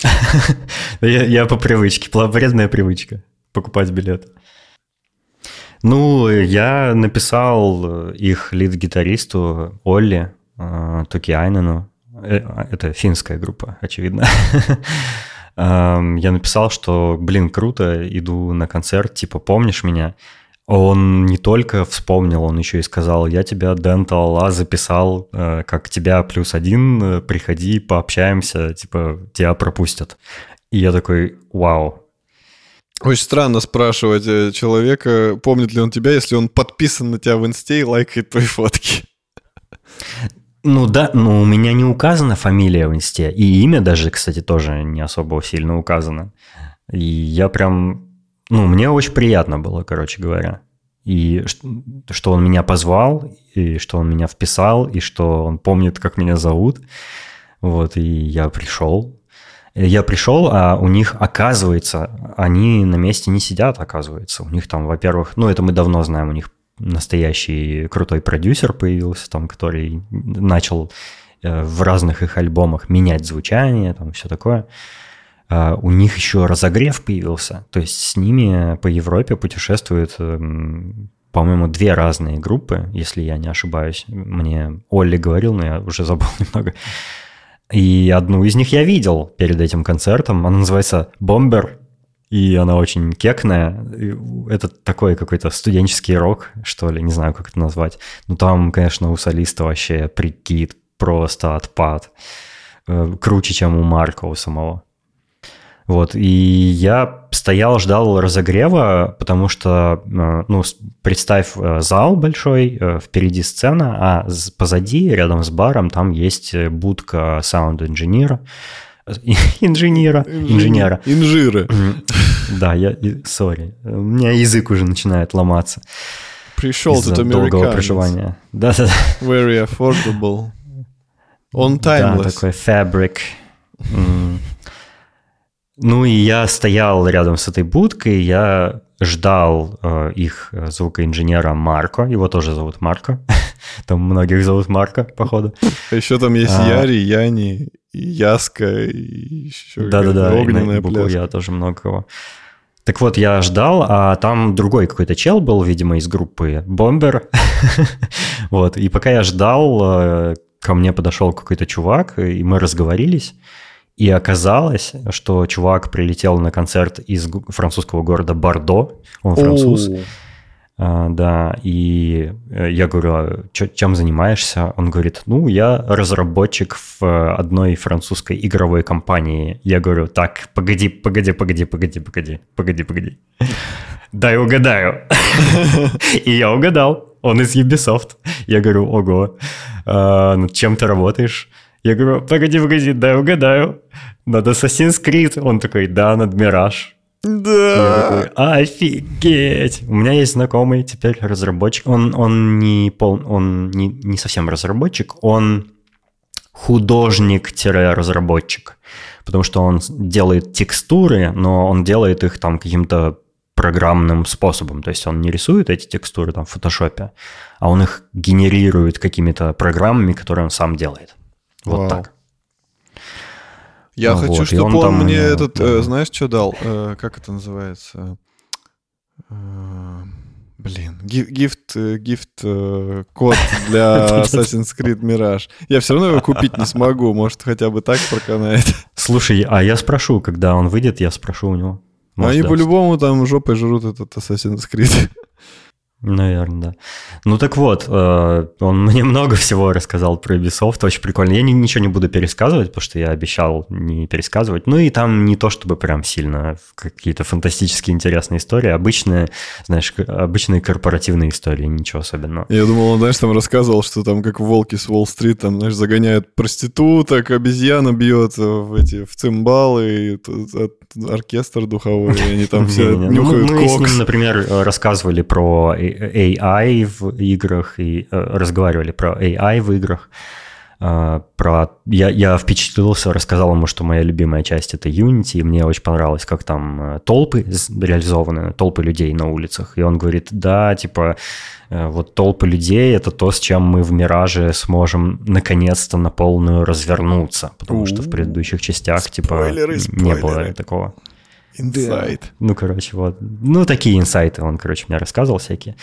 Я по привычке, вредная привычка покупать билеты. Ну, я написал их лид-гитаристу Олли э, Токиайнену. Э, это финская группа, очевидно. Я написал, что, блин, круто, иду на концерт, типа, помнишь меня? Он не только вспомнил, он еще и сказал, я тебя, Dental A, записал, э, как тебя плюс один, э, приходи, пообщаемся, типа, тебя пропустят. И я такой, вау. Очень странно спрашивать э, человека, помнит ли он тебя, если он подписан на тебя в инсте и лайкает твои фотки. Ну да, но у меня не указана фамилия в инсте, и имя даже, кстати, тоже не особо сильно указано. И я прям ну, мне очень приятно было, короче говоря. И что он меня позвал, и что он меня вписал, и что он помнит, как меня зовут. Вот, и я пришел. Я пришел, а у них, оказывается, они на месте не сидят, оказывается. У них там, во-первых, ну, это мы давно знаем, у них настоящий крутой продюсер появился, там, который начал э, в разных их альбомах менять звучание, там, все такое. А, у них еще разогрев появился, то есть с ними по Европе путешествуют, эм, по-моему, две разные группы, если я не ошибаюсь. Мне Олли говорил, но я уже забыл немного. И одну из них я видел перед этим концертом. Она называется «Бомбер», и она очень кекная. Это такой какой-то студенческий рок, что ли, не знаю, как это назвать. Но там, конечно, у солиста вообще прикид просто отпад. Э, круче, чем у Марка у самого. Вот, и я стоял, ждал разогрева, потому что, э, ну, представь э, зал большой, э, впереди сцена, а позади, рядом с баром, там есть будка саунд-инженера, инженера, инженера. Инжиры. Да, я, сори, у меня язык уже начинает ломаться. Пришел тут долгого проживания. Да, да, да. Very affordable. On timeless. Да, такой fabric. Ну и я стоял рядом с этой будкой, я ждал э, их звукоинженера Марко, его тоже зовут Марко, там многих зовут Марко, походу. А еще там есть а... Яри, Яни, и Яска, и еще Да-да-да, огненная букву я тоже много кого. Так вот, я ждал, а там другой какой-то чел был, видимо, из группы Бомбер. вот, и пока я ждал, э, ко мне подошел какой-то чувак, и мы разговорились. И оказалось, что чувак прилетел на концерт из французского города Бордо, он француз. А, да, и э, я говорю, а чем занимаешься? Он говорит, ну, я разработчик в одной французской игровой компании. Я говорю, так, погоди, погоди, погоди, погоди, погоди, погоди, погоди. Дай угадаю. И я угадал. Он из Ubisoft. Я говорю, ого, а, над чем ты работаешь? Я говорю, погоди, погоди, дай угадаю. Над Assassin's Creed. Он такой, да, над Мираж. Да. такой, офигеть. У меня есть знакомый теперь разработчик. Он, он, не, пол, он не, не совсем разработчик, он художник-разработчик. Потому что он делает текстуры, но он делает их там каким-то программным способом. То есть он не рисует эти текстуры там в фотошопе, а он их генерирует какими-то программами, которые он сам делает. Вот Вау. так. Я ну, хочу, вот, чтобы он, он мне э, этот, да. э, знаешь, что дал? Э, как это называется? Э, блин, гифт, гифт э, код для Assassin's Creed Mirage. Я все равно его купить не смогу, может, хотя бы так проканает. Слушай, а я спрошу, когда он выйдет, я спрошу у него. Может, Они по-любому там жопой жрут этот Assassin's Creed. Наверное, да. Ну так вот, э, он мне много всего рассказал про Ubisoft, очень прикольно. Я ничего не буду пересказывать, потому что я обещал не пересказывать. Ну и там не то чтобы прям сильно какие-то фантастические интересные истории, обычные, знаешь, обычные корпоративные истории, ничего особенного. Я думал, он, знаешь, там рассказывал, что там как волки с Уолл-стрит, там, знаешь, загоняют проституток, обезьяна бьет в эти, в цимбалы, оркестр духовой, они там все ну, нюхают Мы с ним, например, рассказывали про AI в играх и э, разговаривали про AI в играх. Э, про... я, я впечатлился, рассказал ему, что моя любимая часть это Unity, и мне очень понравилось, как там э, толпы реализованы, толпы людей на улицах. И он говорит, да, типа, вот толпы людей это то, с чем мы в Мираже сможем наконец-то на полную развернуться, потому что в предыдущих частях, типа, спойлеры, спойлеры. не было такого. Инсайт. Да. Ну, короче, вот. Ну, такие инсайты он, короче, мне рассказывал всякие.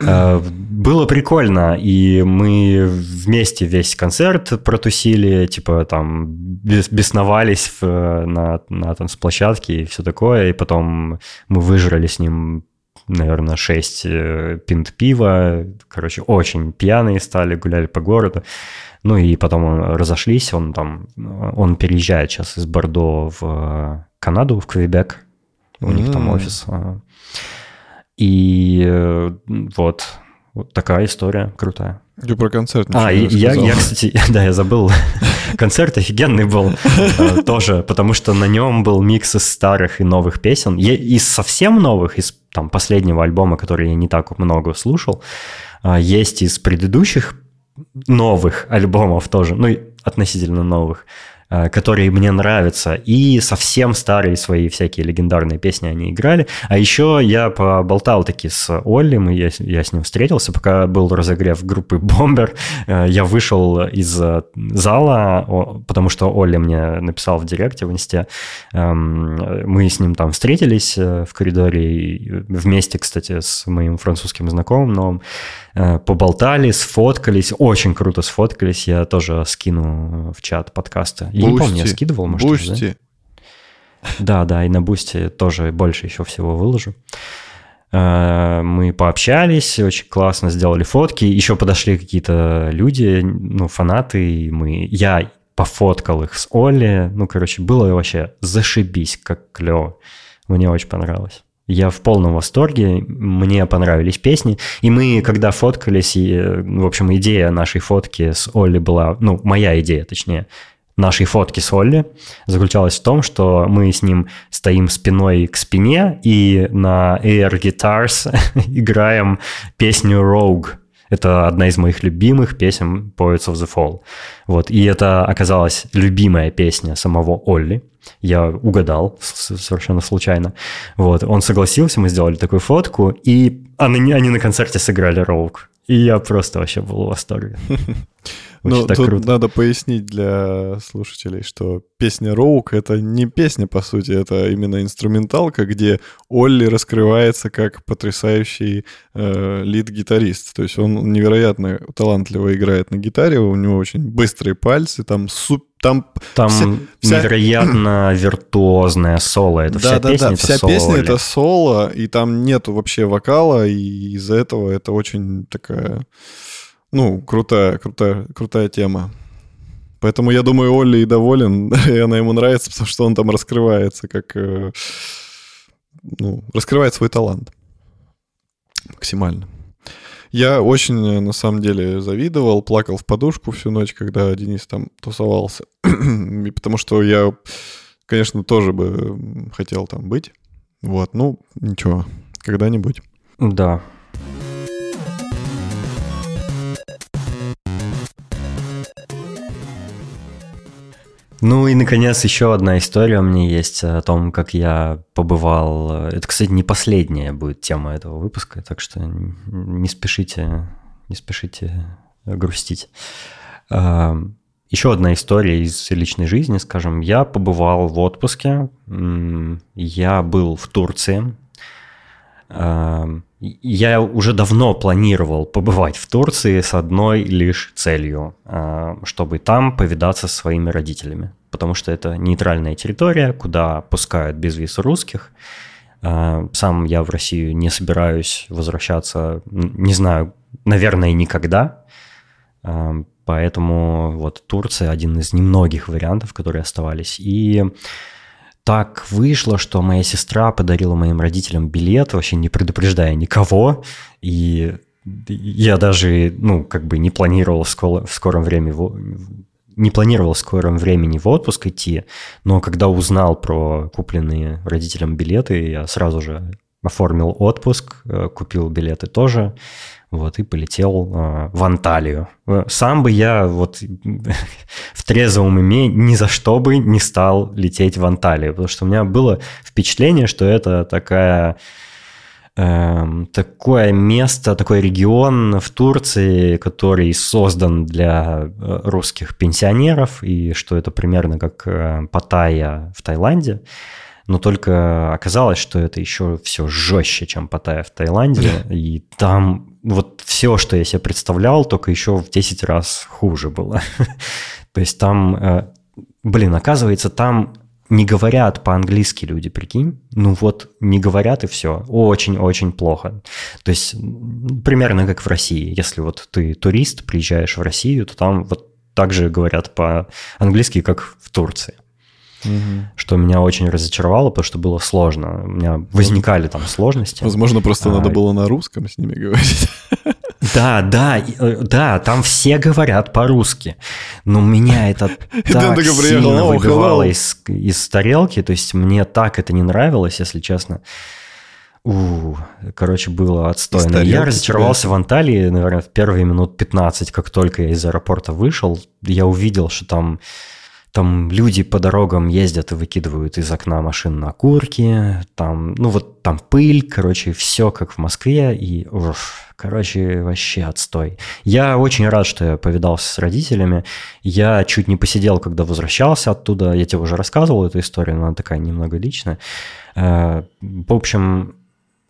Э, было прикольно, и мы вместе весь концерт протусили, типа там бесновались в, на, на танцплощадке и все такое, и потом мы выжрали с ним наверное, 6 э, пинт пива. Короче, очень пьяные стали, гуляли по городу. Ну и потом разошлись, он там, он переезжает сейчас из Бордо в Канаду, в Квебек. У mm-hmm. них там офис. И э, вот, вот такая история крутая. Ты про концерт А, я, я, кстати, да, я забыл. Концерт офигенный был э, тоже, потому что на нем был микс из старых и новых песен. Из совсем новых, из там последнего альбома, который я не так много слушал, а, есть из предыдущих новых альбомов тоже, ну, относительно новых. Э, которые мне нравятся, и совсем старые свои всякие легендарные песни они играли. А еще я поболтал таки с Олли, мы, я, я с ним встретился, пока был разогрев группы Бомбер. Э, я вышел из э, зала, потому что Олли мне написал в директе в инсте. Эм, мы с ним там встретились в коридоре, вместе, кстати, с моим французским знакомым. Э, поболтали, сфоткались, очень круто сфоткались. Я тоже скину в чат подкаста. Я не помню, я скидывал, может, Boosty. Да? да, да, и на Boosty тоже больше еще всего выложу. Э, мы пообщались, очень классно сделали фотки. Еще подошли какие-то люди, ну, фанаты, и мы... Я пофоткал их с Олли. Ну, короче, было вообще зашибись, как клево. Мне очень понравилось. Я в полном восторге, мне понравились песни. И мы, когда фоткались, и, в общем, идея нашей фотки с Олли была, ну, моя идея, точнее, нашей фотки с Олли заключалась в том, что мы с ним стоим спиной к спине и на Air Guitars играем песню Rogue. Это одна из моих любимых песен Poets of the Fall. Вот. И это оказалась любимая песня самого Олли. Я угадал совершенно случайно. Вот, он согласился, мы сделали такую фотку, и они, они на концерте сыграли роук. И я просто вообще был в восторге. Ну, тут круто. надо пояснить для слушателей, что песня Роук — это не песня, по сути, это именно инструменталка, где Олли раскрывается как потрясающий э, лид-гитарист. То есть он невероятно талантливо играет на гитаре, у него очень быстрые пальцы, там суп, там, там вся, невероятно вся... виртуозное соло. Это да, вся да, песня, да. Вся соло песня это соло, и там нету вообще вокала, и из-за этого это очень такая ну, крутая, крутая, крутая тема. Поэтому я думаю, Олли и доволен, и она ему нравится, потому что он там раскрывается как... Э, ну, раскрывает свой талант максимально. Я очень, э, на самом деле, завидовал, плакал в подушку всю ночь, когда Денис там тусовался. и потому что я, конечно, тоже бы хотел там быть. Вот, ну, ничего, когда-нибудь. Да, Ну и, наконец, еще одна история у меня есть о том, как я побывал. Это, кстати, не последняя будет тема этого выпуска, так что не спешите, не спешите грустить. А, еще одна история из личной жизни, скажем. Я побывал в отпуске. Я был в Турции. Я уже давно планировал побывать в Турции с одной лишь целью, а, чтобы там повидаться со своими родителями, потому что это нейтральная территория, куда пускают без виз русских. А, сам я в Россию не собираюсь возвращаться, не знаю, наверное, никогда. А, поэтому вот Турция один из немногих вариантов, которые оставались. И так вышло, что моя сестра подарила моим родителям билет, вообще не предупреждая никого, и я даже, ну, как бы не планировал в, скоро, в скором времени не планировал в скором времени в отпуск идти, но когда узнал про купленные родителям билеты, я сразу же оформил отпуск, э, купил билеты тоже, вот, и полетел э, в Анталию. Э, сам бы я вот в трезвом уме ни за что бы не стал лететь в Анталию, потому что у меня было впечатление, что это такая эм, такое место, такой регион в Турции, который создан для э, русских пенсионеров, и что это примерно как Паттайя в Таиланде. но только оказалось, что это еще все жестче, чем Паттайя в Таиланде, и там вот все, что я себе представлял, только еще в 10 раз хуже было. То есть там, э, блин, оказывается, там не говорят по-английски люди, прикинь. Ну вот не говорят и все. Очень-очень плохо. То есть примерно как в России. Если вот ты турист, приезжаешь в Россию, то там вот так же говорят по-английски, как в Турции. Угу. Что меня очень разочаровало, потому что было сложно. У меня возникали там сложности. Возможно, просто а, надо было на русском с ними говорить. Да, да, э, да, там все говорят по-русски. Но меня это так сильно выбивало из, из тарелки, то есть мне так это не нравилось, если честно. У, короче, было отстойно. Я разочаровался в Анталии, наверное, в первые минут 15, как только я из аэропорта вышел. Я увидел, что там там люди по дорогам ездят и выкидывают из окна машин на курки, там, ну вот там пыль, короче, все как в Москве, и, уф, короче, вообще отстой. Я очень рад, что я повидался с родителями, я чуть не посидел, когда возвращался оттуда, я тебе уже рассказывал эту историю, но она такая немного личная. Э, в общем,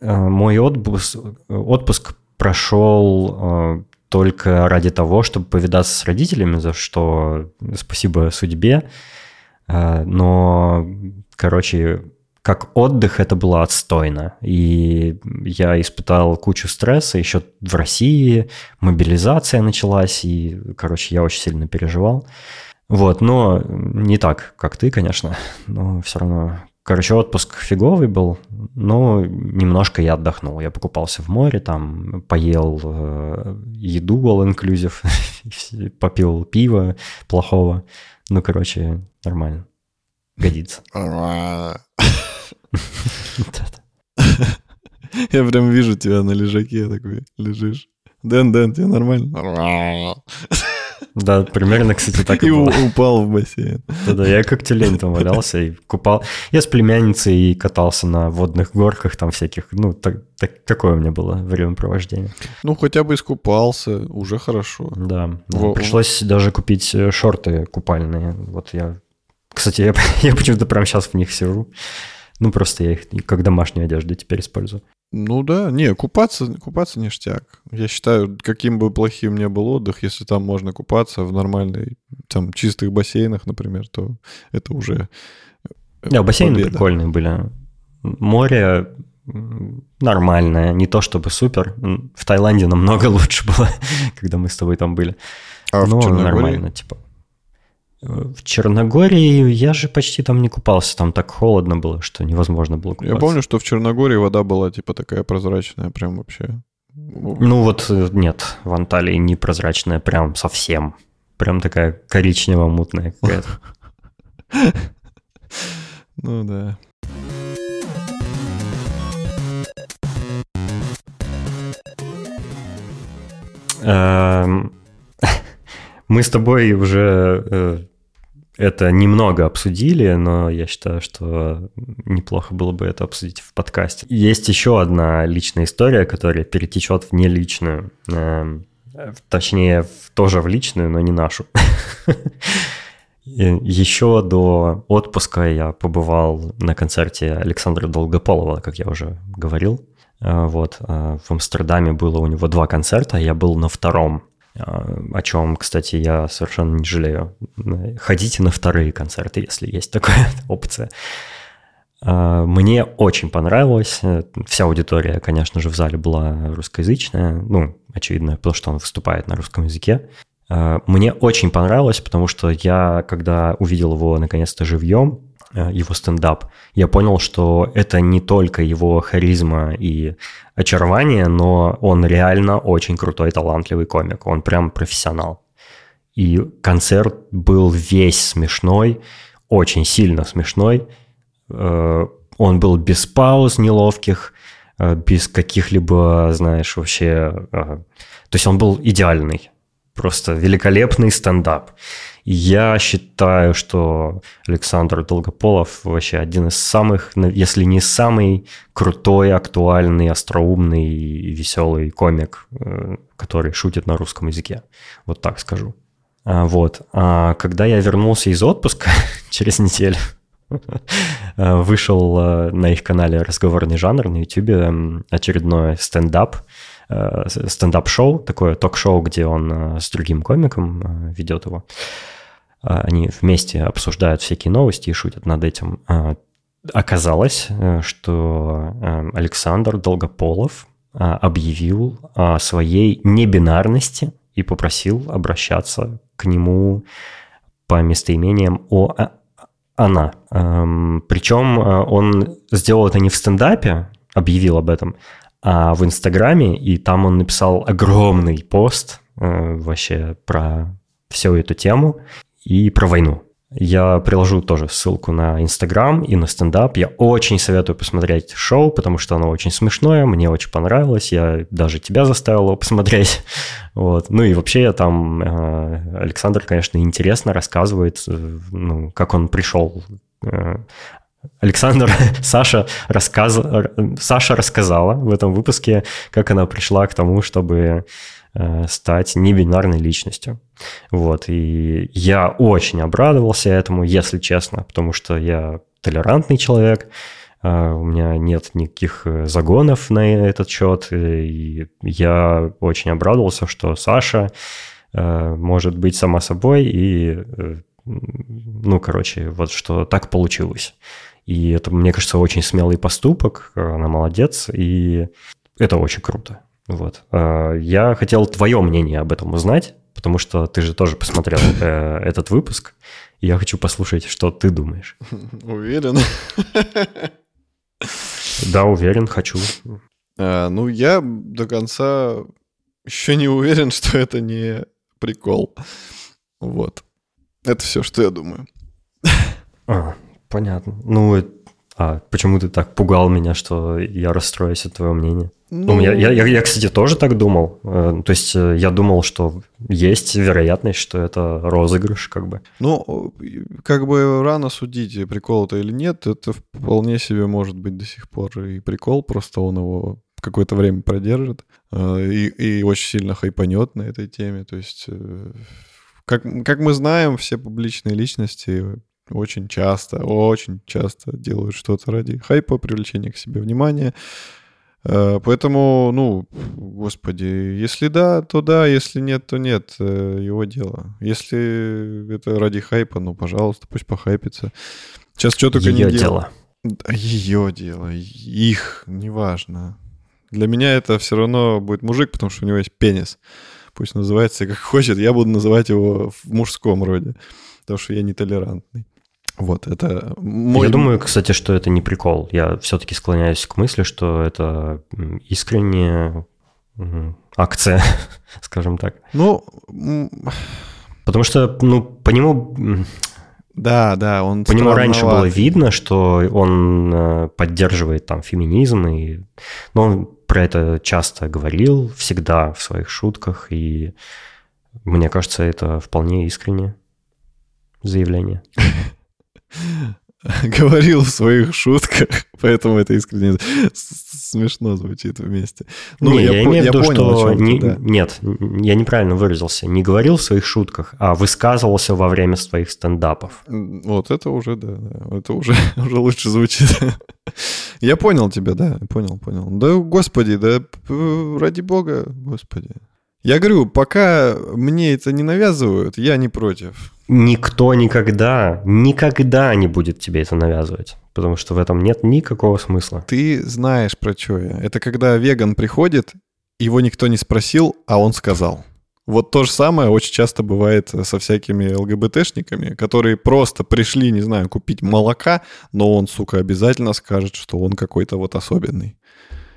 э, мой отпуск, отпуск прошел э, только ради того, чтобы повидаться с родителями, за что спасибо судьбе. А, но, короче, как отдых это было отстойно. И я испытал кучу стресса еще в России, мобилизация началась, и, короче, я очень сильно переживал. Вот, но не так, как ты, конечно, но все равно Короче, отпуск фиговый был, но немножко я отдохнул. Я покупался в море, там поел э, еду all-inclusive, попил пиво плохого. Ну, короче, нормально. Годится. Я прям вижу тебя на лежаке такой, лежишь. Дэн, Дэн, тебе нормально? Да, примерно, кстати, так и, и было. упал в бассейн. Да-да, я как тюлень там валялся и купал. Я с племянницей катался на водных горках там всяких. Ну, так, так, такое у меня было времяпровождение. Ну, хотя бы искупался, уже хорошо. Да, да. Во... пришлось даже купить э, шорты купальные. Вот я... Кстати, я, я почему-то прямо сейчас в них сижу. Ну, просто я их как домашнюю одежду теперь использую. Ну да, не, купаться, купаться ништяк. Я считаю, каким бы плохим ни был отдых, если там можно купаться в нормальной, там, чистых бассейнах, например, то это уже э, Да, бассейны победа. прикольные были. Море нормальное, не то чтобы супер. В Таиланде намного лучше было, когда мы с тобой там были. А Но в нормально, типа. В Черногории я же почти там не купался, там так холодно было, что невозможно было купаться. Я помню, что в Черногории вода была типа такая прозрачная, прям вообще. Ну вот э, нет, в Анталии не прозрачная, прям совсем. Прям такая коричнево-мутная какая-то. Ну да. Эм, мы с тобой уже э, это немного обсудили, но я считаю, что неплохо было бы это обсудить в подкасте. Есть еще одна личная история, которая перетечет в неличную. Э, точнее, тоже в личную, но не нашу. Еще до отпуска я побывал на концерте Александра Долгополова, как я уже говорил. Э, вот. В Амстердаме было у него два концерта, я был на втором о чем, кстати, я совершенно не жалею. Ходите на вторые концерты, если есть такая опция. А, мне очень понравилось. Вся аудитория, конечно же, в зале была русскоязычная. Ну, очевидно, потому что он выступает на русском языке. А, мне очень понравилось, потому что я, когда увидел его наконец-то живьем, его стендап, я понял, что это не только его харизма и очарование, но он реально очень крутой, талантливый комик. Он прям профессионал. И концерт был весь смешной, очень сильно смешной. Э, он был без пауз неловких, э, без каких-либо, знаешь, вообще... То есть он был идеальный. Просто великолепный стендап. Я считаю, что Александр Долгополов вообще один из самых, если не самый крутой, актуальный, остроумный и веселый комик, э, который шутит на русском языке. Вот так скажу. А, вот. А когда я вернулся из отпуска через неделю, вышел на их канале «Разговорный жанр» на YouTube очередной стендап, стендап-шоу, такое ток-шоу, где он с другим комиком ведет его. Они вместе обсуждают всякие новости и шутят над этим. Оказалось, что Александр Долгополов объявил о своей небинарности и попросил обращаться к нему по местоимениям «о», а, «она». Эм, причем э, он сделал это не в стендапе, объявил об этом, а в Инстаграме, и там он написал огромный пост э, вообще про всю эту тему и про войну. Я приложу тоже ссылку на Инстаграм и на стендап. Я очень советую посмотреть шоу, потому что оно очень смешное, мне очень понравилось. Я даже тебя заставил его посмотреть. Вот. Ну и вообще я там... Э, Александр, конечно, интересно рассказывает, э, ну, как он пришел Александр, Саша, рассказ... Саша рассказала в этом выпуске, как она пришла к тому, чтобы Э, стать небинарной личностью. Вот, и я очень обрадовался этому, если честно, потому что я толерантный человек, э, у меня нет никаких э, загонов на этот счет, и я очень обрадовался, что Саша может быть сама собой, и, ну, короче, вот что так получилось. И это, мне кажется, очень смелый поступок, она молодец, и это очень круто. Вот. А, я хотел твое мнение об этом узнать, потому что ты же тоже посмотрел э, этот выпуск. И я хочу послушать, что ты думаешь. Уверен? Да, уверен, хочу. А, ну, я до конца еще не уверен, что это не прикол. Вот. Это все, что я думаю. А, понятно. Ну, а почему ты так пугал меня, что я расстроюсь от твоего мнения? Ну, ну я, я, я, кстати, тоже так думал. Э, то есть э, я думал, что есть вероятность, что это розыгрыш, как бы. Ну, как бы рано судить, прикол это или нет. Это вполне себе может быть до сих пор и прикол, просто он его какое-то время продержит э, и, и очень сильно хайпанет на этой теме. То есть, как, как мы знаем, все публичные личности очень часто, очень часто делают что-то ради хайпа, привлечения к себе внимания. Э, поэтому, ну, господи, если да, то да, если нет, то нет, э, его дело. Если это ради хайпа, ну, пожалуйста, пусть похайпится. Сейчас что только ее не дело. Ее дело, их, неважно. Для меня это все равно будет мужик, потому что у него есть пенис. Пусть называется как хочет, я буду называть его в мужском роде, потому что я нетолерантный. Вот, это мой... Я думаю, кстати, что это не прикол. Я все-таки склоняюсь к мысли, что это искренняя акция, скажем так. Ну... Потому что, ну, по нему... Да, да, он По нему раньше было видно, что он э, поддерживает там феминизм, и... но он про это часто говорил, всегда в своих шутках, и мне кажется, это вполне искреннее заявление. говорил в своих шутках, поэтому это искренне смешно звучит вместе. Ну, не, я, я имею в виду, что... Не, да. Нет, я неправильно выразился. Не говорил в своих шутках, а высказывался во время своих стендапов. Вот это уже, да, да это уже, уже лучше звучит. я понял тебя, да, понял, понял. Да, господи, да ради бога, господи. Я говорю, пока мне это не навязывают, я не против. Никто никогда, никогда не будет тебе это навязывать. Потому что в этом нет никакого смысла. Ты знаешь, про что я. Это когда веган приходит, его никто не спросил, а он сказал. Вот то же самое очень часто бывает со всякими ЛГБТшниками, которые просто пришли, не знаю, купить молока, но он, сука, обязательно скажет, что он какой-то вот особенный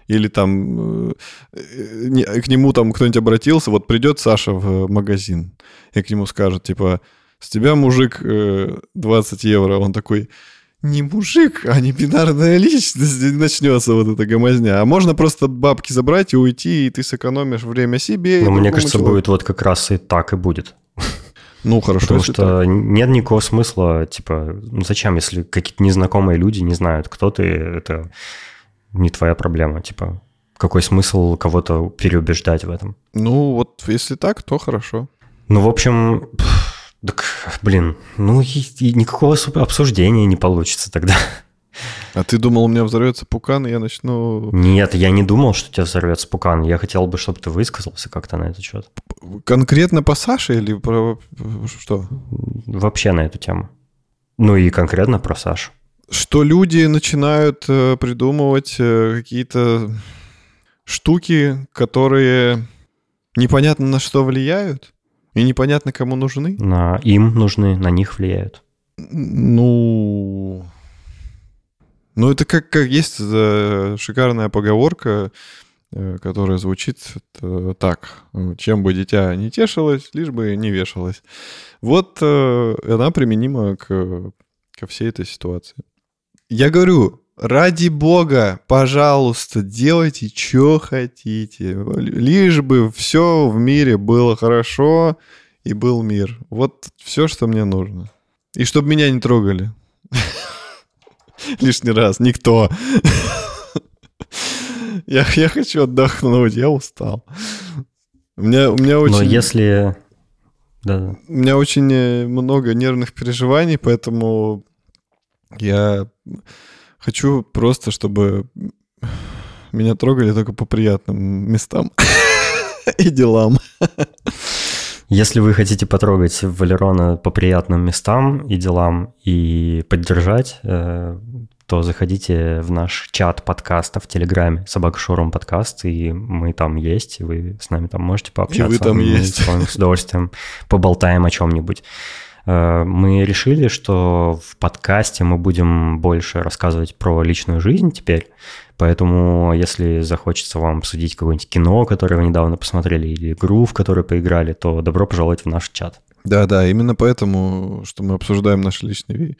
или там э, к нему там кто-нибудь обратился, вот придет Саша в магазин, и к нему скажет, типа, с тебя, мужик, 20 э, евро. Он такой, не мужик, а не бинарная личность, начнется вот эта гомозня. А можно просто бабки забрать и уйти, и ты сэкономишь время себе. Ну, мне кажется, человеку. будет вот как раз и так и будет. Ну, хорошо. Потому что так. нет никакого смысла, типа, ну зачем, если какие-то незнакомые люди не знают, кто ты, это не твоя проблема, типа, какой смысл кого-то переубеждать в этом? Ну, вот если так, то хорошо. Ну, в общем, так блин, ну и, и никакого обсуждения не получится тогда. А ты думал, у меня взорвется пукан, и я начну... Нет, я не думал, что у тебя взорвется пукан. Я хотел бы, чтобы ты высказался как-то на этот счет. Конкретно по Саше или про что? Вообще на эту тему. Ну и конкретно про Сашу. Что люди начинают э, придумывать э, какие-то штуки, которые непонятно на что влияют и непонятно кому нужны. На им нужны, на них влияют. Ну, ну это как, как есть э, шикарная поговорка, э, которая звучит э, так. Чем бы дитя не тешилось, лишь бы не вешалось. Вот она применима к, ко всей этой ситуации. Я говорю, ради бога, пожалуйста, делайте, что хотите. Лишь бы все в мире было хорошо и был мир. Вот все, что мне нужно. И чтобы меня не трогали. Лишний раз. Никто. Я, я хочу отдохнуть, я устал. У меня, у меня очень... Но если... Да. У меня очень э, много нервных переживаний, поэтому я хочу просто, чтобы меня трогали только по приятным местам и делам. Если вы хотите потрогать Валерона по приятным местам и делам и поддержать, э, то заходите в наш чат подкаста в Телеграме «Собака Шоурум подкаст», и мы там есть, и вы с нами там можете пообщаться. И вы там мы есть. С удовольствием поболтаем о чем-нибудь. Э, мы решили, что в подкасте мы будем больше рассказывать про личную жизнь теперь, поэтому если захочется вам обсудить какое-нибудь кино, которое вы недавно посмотрели, или игру, в которую поиграли, то добро пожаловать в наш чат. Да, да, именно поэтому, что мы обсуждаем наши личные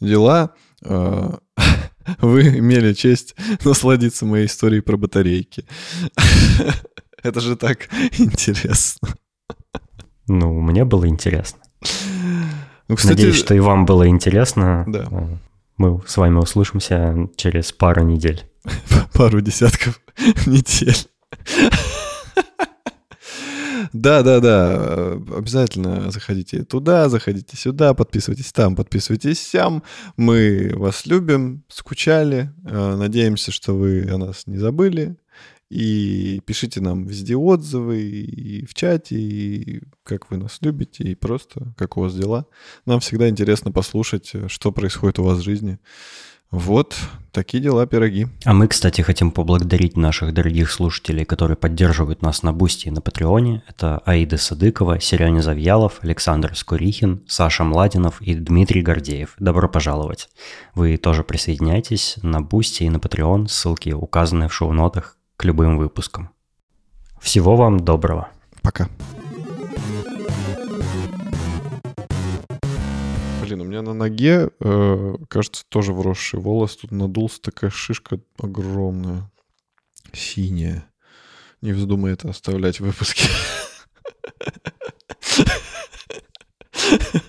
дела, э, вы имели честь насладиться моей историей про батарейки. Это же так интересно. Ну, мне было интересно. Ну, кстати, Надеюсь, что и вам было интересно. Да. Мы с вами услышимся через пару недель. Пару десятков недель. Да, да, да. Обязательно заходите туда, заходите сюда, подписывайтесь там, подписывайтесь сям. Мы вас любим, скучали. Э, надеемся, что вы о нас не забыли. И пишите нам везде отзывы, и в чате, и как вы нас любите, и просто как у вас дела. Нам всегда интересно послушать, что происходит у вас в жизни. Вот такие дела, пироги. А мы, кстати, хотим поблагодарить наших дорогих слушателей, которые поддерживают нас на Boosty и на Патреоне. Это Аида Садыкова, Сереня Завьялов, Александр Скурихин, Саша Младинов и Дмитрий Гордеев. Добро пожаловать. Вы тоже присоединяйтесь на Boosty и на Patreon, ссылки указаны в шоу-нотах к любым выпускам. Всего вам доброго. Пока. Блин, у меня на ноге, э, кажется, тоже вросший волос. Тут надулся такая шишка огромная, синяя. Не вздумай это оставлять в выпуске. Ha ha ha.